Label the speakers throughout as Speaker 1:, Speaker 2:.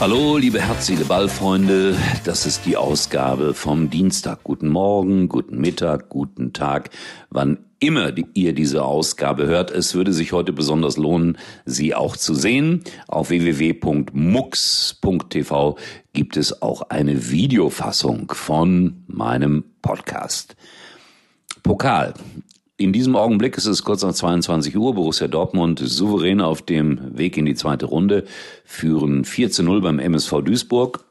Speaker 1: Hallo, liebe Herz, Seele, Ball-Freunde. Das ist die Ausgabe vom Dienstag. Guten Morgen, guten Mittag, guten Tag, wann immer ihr diese Ausgabe hört. Es würde sich heute besonders lohnen, sie auch zu sehen. Auf www.mux.tv gibt es auch eine Videofassung von meinem Podcast. Pokal. In diesem Augenblick ist es kurz nach 22 Uhr. Borussia Dortmund souverän auf dem Weg in die zweite Runde, führen 4 zu 0 beim MSV Duisburg.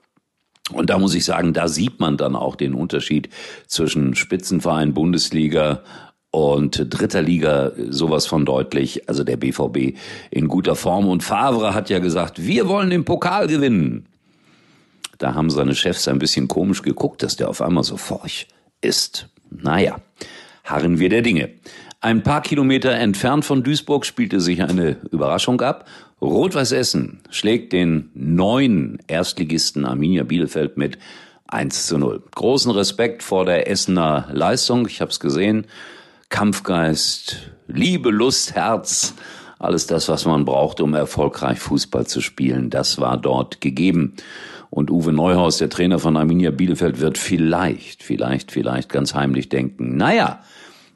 Speaker 1: Und da muss ich sagen, da sieht man dann auch den Unterschied zwischen Spitzenverein Bundesliga und dritter Liga sowas von deutlich. Also der BVB in guter Form. Und Favre hat ja gesagt, wir wollen den Pokal gewinnen. Da haben seine Chefs ein bisschen komisch geguckt, dass der auf einmal so forch ist. Naja harren wir der Dinge. Ein paar Kilometer entfernt von Duisburg spielte sich eine Überraschung ab. Rot-Weiß Essen schlägt den neuen Erstligisten Arminia Bielefeld mit 1 zu 0. Großen Respekt vor der Essener Leistung. Ich habe es gesehen. Kampfgeist, Liebe, Lust, Herz. Alles das, was man braucht, um erfolgreich Fußball zu spielen, das war dort gegeben. Und Uwe Neuhaus, der Trainer von Arminia Bielefeld, wird vielleicht, vielleicht, vielleicht ganz heimlich denken, naja,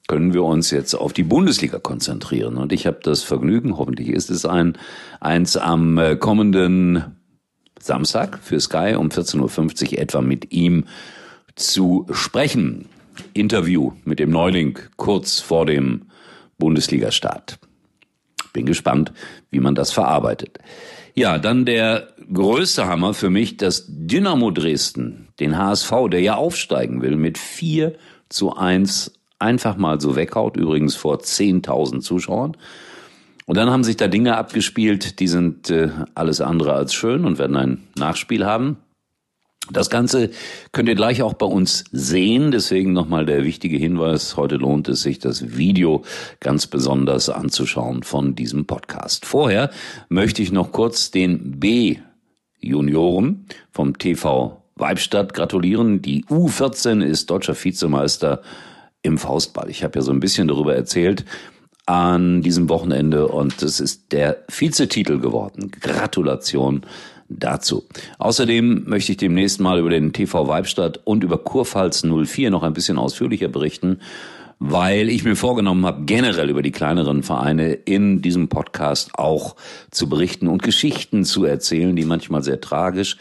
Speaker 1: können wir uns jetzt auf die Bundesliga konzentrieren. Und ich habe das Vergnügen, hoffentlich ist es ein, eins am äh, kommenden Samstag für Sky um 14.50 Uhr etwa mit ihm zu sprechen. Interview mit dem Neuling kurz vor dem Bundesliga-Start. Bin gespannt, wie man das verarbeitet. Ja, dann der größte Hammer für mich, dass Dynamo Dresden den HSV, der ja aufsteigen will, mit 4 zu 1 einfach mal so weghaut, übrigens vor 10.000 Zuschauern. Und dann haben sich da Dinge abgespielt, die sind äh, alles andere als schön und werden ein Nachspiel haben. Das Ganze könnt ihr gleich auch bei uns sehen. Deswegen nochmal der wichtige Hinweis. Heute lohnt es sich, das Video ganz besonders anzuschauen von diesem Podcast. Vorher möchte ich noch kurz den B-Junioren vom TV Weibstadt gratulieren. Die U14 ist deutscher Vizemeister im Faustball. Ich habe ja so ein bisschen darüber erzählt an diesem Wochenende und es ist der Vizetitel geworden. Gratulation dazu. Außerdem möchte ich demnächst mal über den TV Weibstadt und über Kurpfalz 04 noch ein bisschen ausführlicher berichten, weil ich mir vorgenommen habe, generell über die kleineren Vereine in diesem Podcast auch zu berichten und Geschichten zu erzählen, die manchmal sehr tragisch,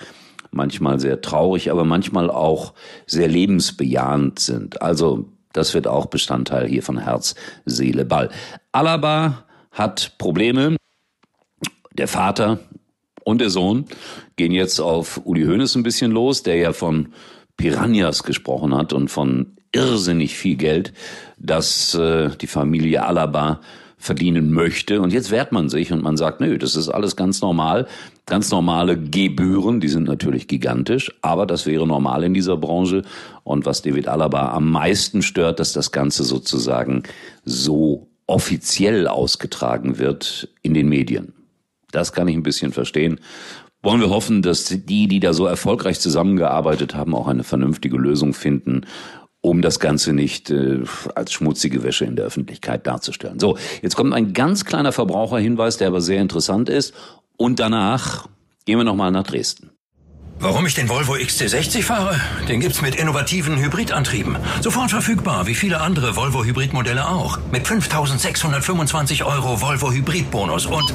Speaker 1: manchmal sehr traurig, aber manchmal auch sehr lebensbejahend sind. Also das wird auch Bestandteil hier von Herz, Seele, Ball. Alaba hat Probleme. Der Vater und der Sohn gehen jetzt auf Uli Hoeneß ein bisschen los, der ja von Piranhas gesprochen hat und von irrsinnig viel Geld, das äh, die Familie Alaba verdienen möchte. Und jetzt wehrt man sich und man sagt, nö, das ist alles ganz normal. Ganz normale Gebühren, die sind natürlich gigantisch, aber das wäre normal in dieser Branche. Und was David Alaba am meisten stört, dass das Ganze sozusagen so offiziell ausgetragen wird in den Medien. Das kann ich ein bisschen verstehen. Wollen wir hoffen, dass die, die da so erfolgreich zusammengearbeitet haben, auch eine vernünftige Lösung finden um das Ganze nicht äh, als schmutzige Wäsche in der Öffentlichkeit darzustellen. So, jetzt kommt ein ganz kleiner Verbraucherhinweis, der aber sehr interessant ist. Und danach gehen wir nochmal nach Dresden.
Speaker 2: Warum ich den Volvo XC60 fahre? Den gibt's mit innovativen Hybridantrieben. Sofort verfügbar, wie viele andere Volvo Hybridmodelle auch. Mit 5625 Euro Volvo Hybridbonus und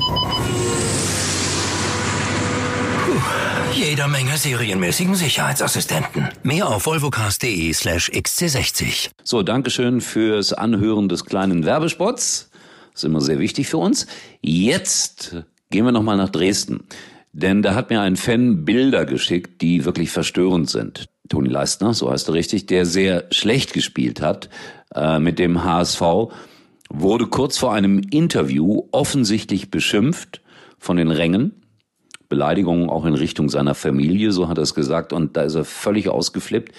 Speaker 2: jeder Menge serienmäßigen Sicherheitsassistenten. Mehr auf volvocars.de slash xc60.
Speaker 1: So, Dankeschön fürs Anhören des kleinen Werbespots. Ist immer sehr wichtig für uns. Jetzt gehen wir nochmal nach Dresden. Denn da hat mir ein Fan Bilder geschickt, die wirklich verstörend sind. Toni Leistner, so heißt er richtig, der sehr schlecht gespielt hat äh, mit dem HSV, wurde kurz vor einem Interview offensichtlich beschimpft von den Rängen Beleidigungen auch in Richtung seiner Familie, so hat er es gesagt, und da ist er völlig ausgeflippt,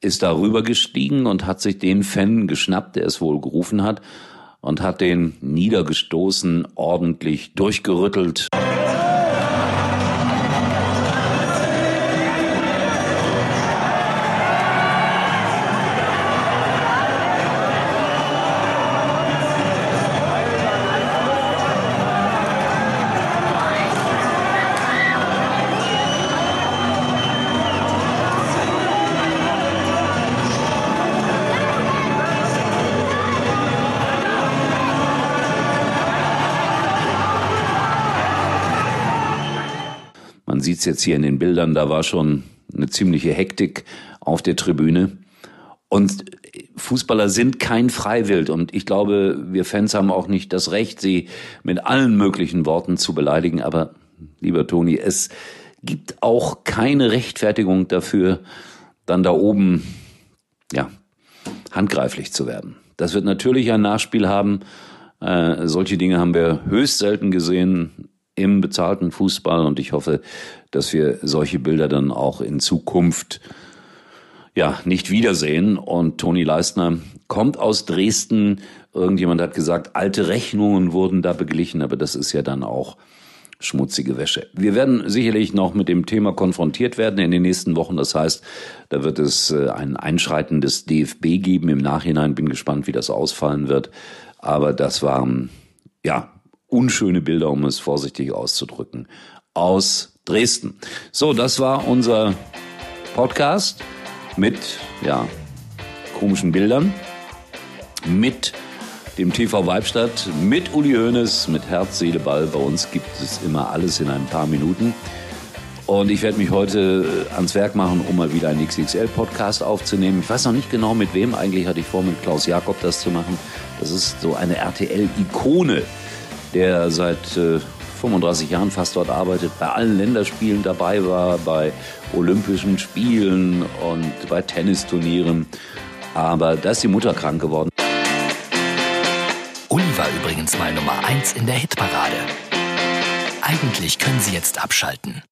Speaker 1: ist darüber gestiegen und hat sich den Fan geschnappt, der es wohl gerufen hat, und hat den niedergestoßen, ordentlich durchgerüttelt. Sieht's jetzt hier in den Bildern, da war schon eine ziemliche Hektik auf der Tribüne. Und Fußballer sind kein Freiwild und ich glaube, wir Fans haben auch nicht das Recht, sie mit allen möglichen Worten zu beleidigen. Aber lieber Toni, es gibt auch keine Rechtfertigung dafür, dann da oben, ja, handgreiflich zu werden. Das wird natürlich ein Nachspiel haben. Äh, solche Dinge haben wir höchst selten gesehen im bezahlten Fußball und ich hoffe, dass wir solche Bilder dann auch in Zukunft ja nicht wiedersehen. Und Toni Leistner kommt aus Dresden. Irgendjemand hat gesagt, alte Rechnungen wurden da beglichen, aber das ist ja dann auch schmutzige Wäsche. Wir werden sicherlich noch mit dem Thema konfrontiert werden in den nächsten Wochen. Das heißt, da wird es äh, ein Einschreiten des DFB geben. Im Nachhinein bin gespannt, wie das ausfallen wird. Aber das waren, ja, unschöne Bilder, um es vorsichtig auszudrücken, aus Dresden. So, das war unser Podcast mit, ja, komischen Bildern, mit dem TV Weibstadt, mit Uli Hoeneß, mit Herz, Seele, Ball. Bei uns gibt es immer alles in ein paar Minuten. Und ich werde mich heute äh, ans Werk machen, um mal wieder einen XXL-Podcast aufzunehmen. Ich weiß noch nicht genau mit wem. Eigentlich hatte ich vor, mit Klaus Jakob das zu machen. Das ist so eine RTL-Ikone, der seit äh, 35 Jahren fast dort arbeitet, bei allen Länderspielen dabei war, bei Olympischen Spielen und bei Tennisturnieren. Aber da ist die Mutter krank geworden.
Speaker 3: Uli war übrigens mal Nummer 1 in der Hitparade. Eigentlich können Sie jetzt abschalten.